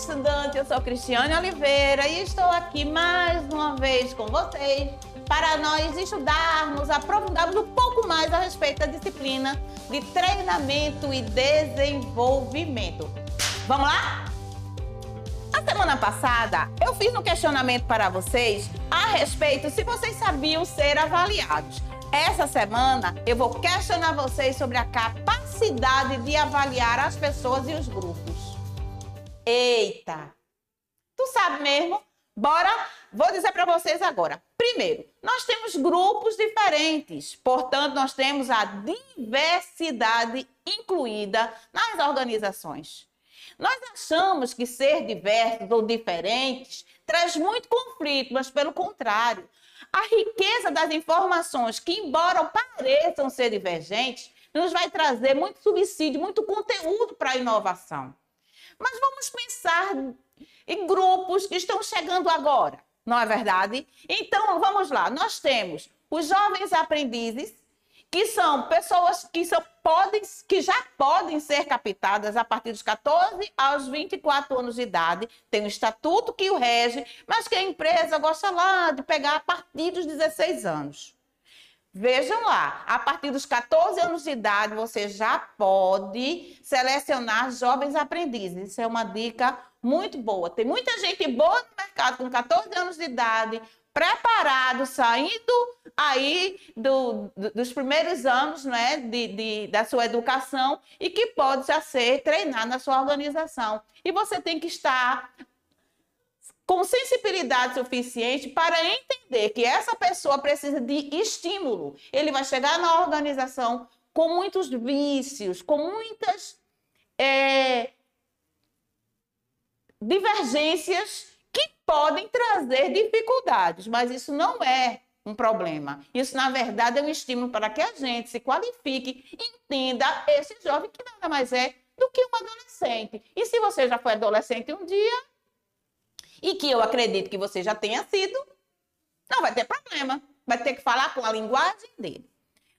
estudante, eu sou Cristiane Oliveira e estou aqui mais uma vez com vocês para nós estudarmos, aprofundarmos um pouco mais a respeito da disciplina de treinamento e desenvolvimento. Vamos lá? A semana passada eu fiz um questionamento para vocês a respeito se vocês sabiam ser avaliados. Essa semana eu vou questionar vocês sobre a capacidade de avaliar as pessoas e os grupos. Eita! Tu sabe mesmo? Bora? Vou dizer para vocês agora. Primeiro, nós temos grupos diferentes, portanto, nós temos a diversidade incluída nas organizações. Nós achamos que ser diversos ou diferentes traz muito conflito, mas pelo contrário, a riqueza das informações, que embora pareçam ser divergentes, nos vai trazer muito subsídio, muito conteúdo para a inovação. Mas vamos pensar em grupos que estão chegando agora, não é verdade? Então, vamos lá. Nós temos os jovens aprendizes, que são pessoas que, são, podem, que já podem ser captadas a partir dos 14 aos 24 anos de idade. Tem um estatuto que o rege, mas que a empresa gosta lá de pegar a partir dos 16 anos. Vejam lá, a partir dos 14 anos de idade, você já pode selecionar jovens aprendizes. Isso é uma dica muito boa. Tem muita gente boa no mercado com 14 anos de idade, preparado, saindo aí do, do, dos primeiros anos né, de, de, da sua educação e que pode já ser treinado na sua organização. E você tem que estar com sensibilidade suficiente para entender que essa pessoa precisa de estímulo. Ele vai chegar na organização com muitos vícios, com muitas é, divergências que podem trazer dificuldades, mas isso não é um problema. Isso, na verdade, é um estímulo para que a gente se qualifique, entenda esse jovem que nada mais é do que um adolescente. E se você já foi adolescente um dia, e que eu acredito que você já tenha sido, não vai ter problema. Vai ter que falar com a linguagem dele.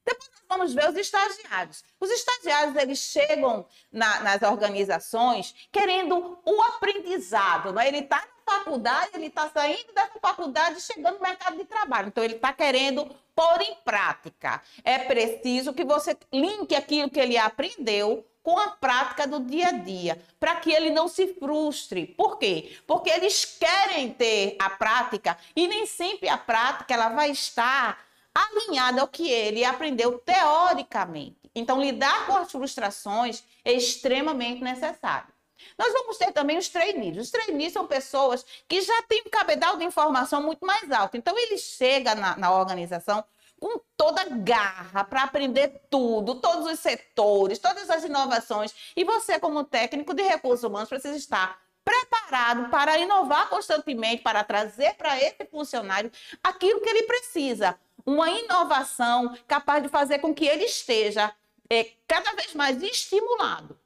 Depois nós vamos ver os estagiários. Os estagiários, eles chegam na, nas organizações querendo o aprendizado. Não é? Ele está faculdade, ele está saindo dessa faculdade chegando no mercado de trabalho. Então, ele está querendo pôr em prática. É preciso que você linke aquilo que ele aprendeu com a prática do dia a dia, para que ele não se frustre. Por quê? Porque eles querem ter a prática e nem sempre a prática ela vai estar alinhada ao que ele aprendeu teoricamente. Então, lidar com as frustrações é extremamente necessário. Nós vamos ter também os trainees. Os trainees são pessoas que já têm um cabedal de informação muito mais alto. Então, ele chega na, na organização com toda garra para aprender tudo, todos os setores, todas as inovações. E você, como técnico de recursos humanos, precisa estar preparado para inovar constantemente, para trazer para esse funcionário aquilo que ele precisa. Uma inovação capaz de fazer com que ele esteja é, cada vez mais estimulado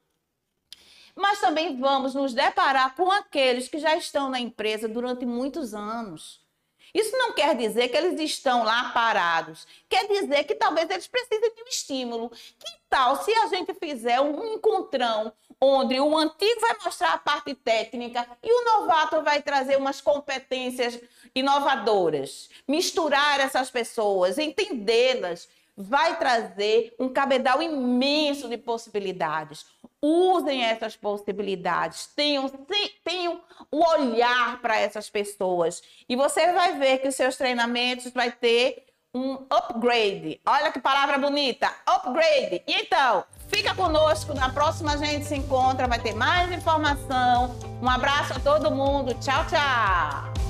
mas também vamos nos deparar com aqueles que já estão na empresa durante muitos anos. Isso não quer dizer que eles estão lá parados. Quer dizer que talvez eles precisem de um estímulo. Que tal se a gente fizer um encontrão onde o antigo vai mostrar a parte técnica e o novato vai trazer umas competências inovadoras? Misturar essas pessoas, entendê-las, vai trazer um cabedal imenso de possibilidades. Usem essas possibilidades, tenham, tenham o olhar para essas pessoas. E você vai ver que os seus treinamentos vai ter um upgrade. Olha que palavra bonita, upgrade. Então, fica conosco, na próxima a gente se encontra, vai ter mais informação. Um abraço a todo mundo. Tchau, tchau.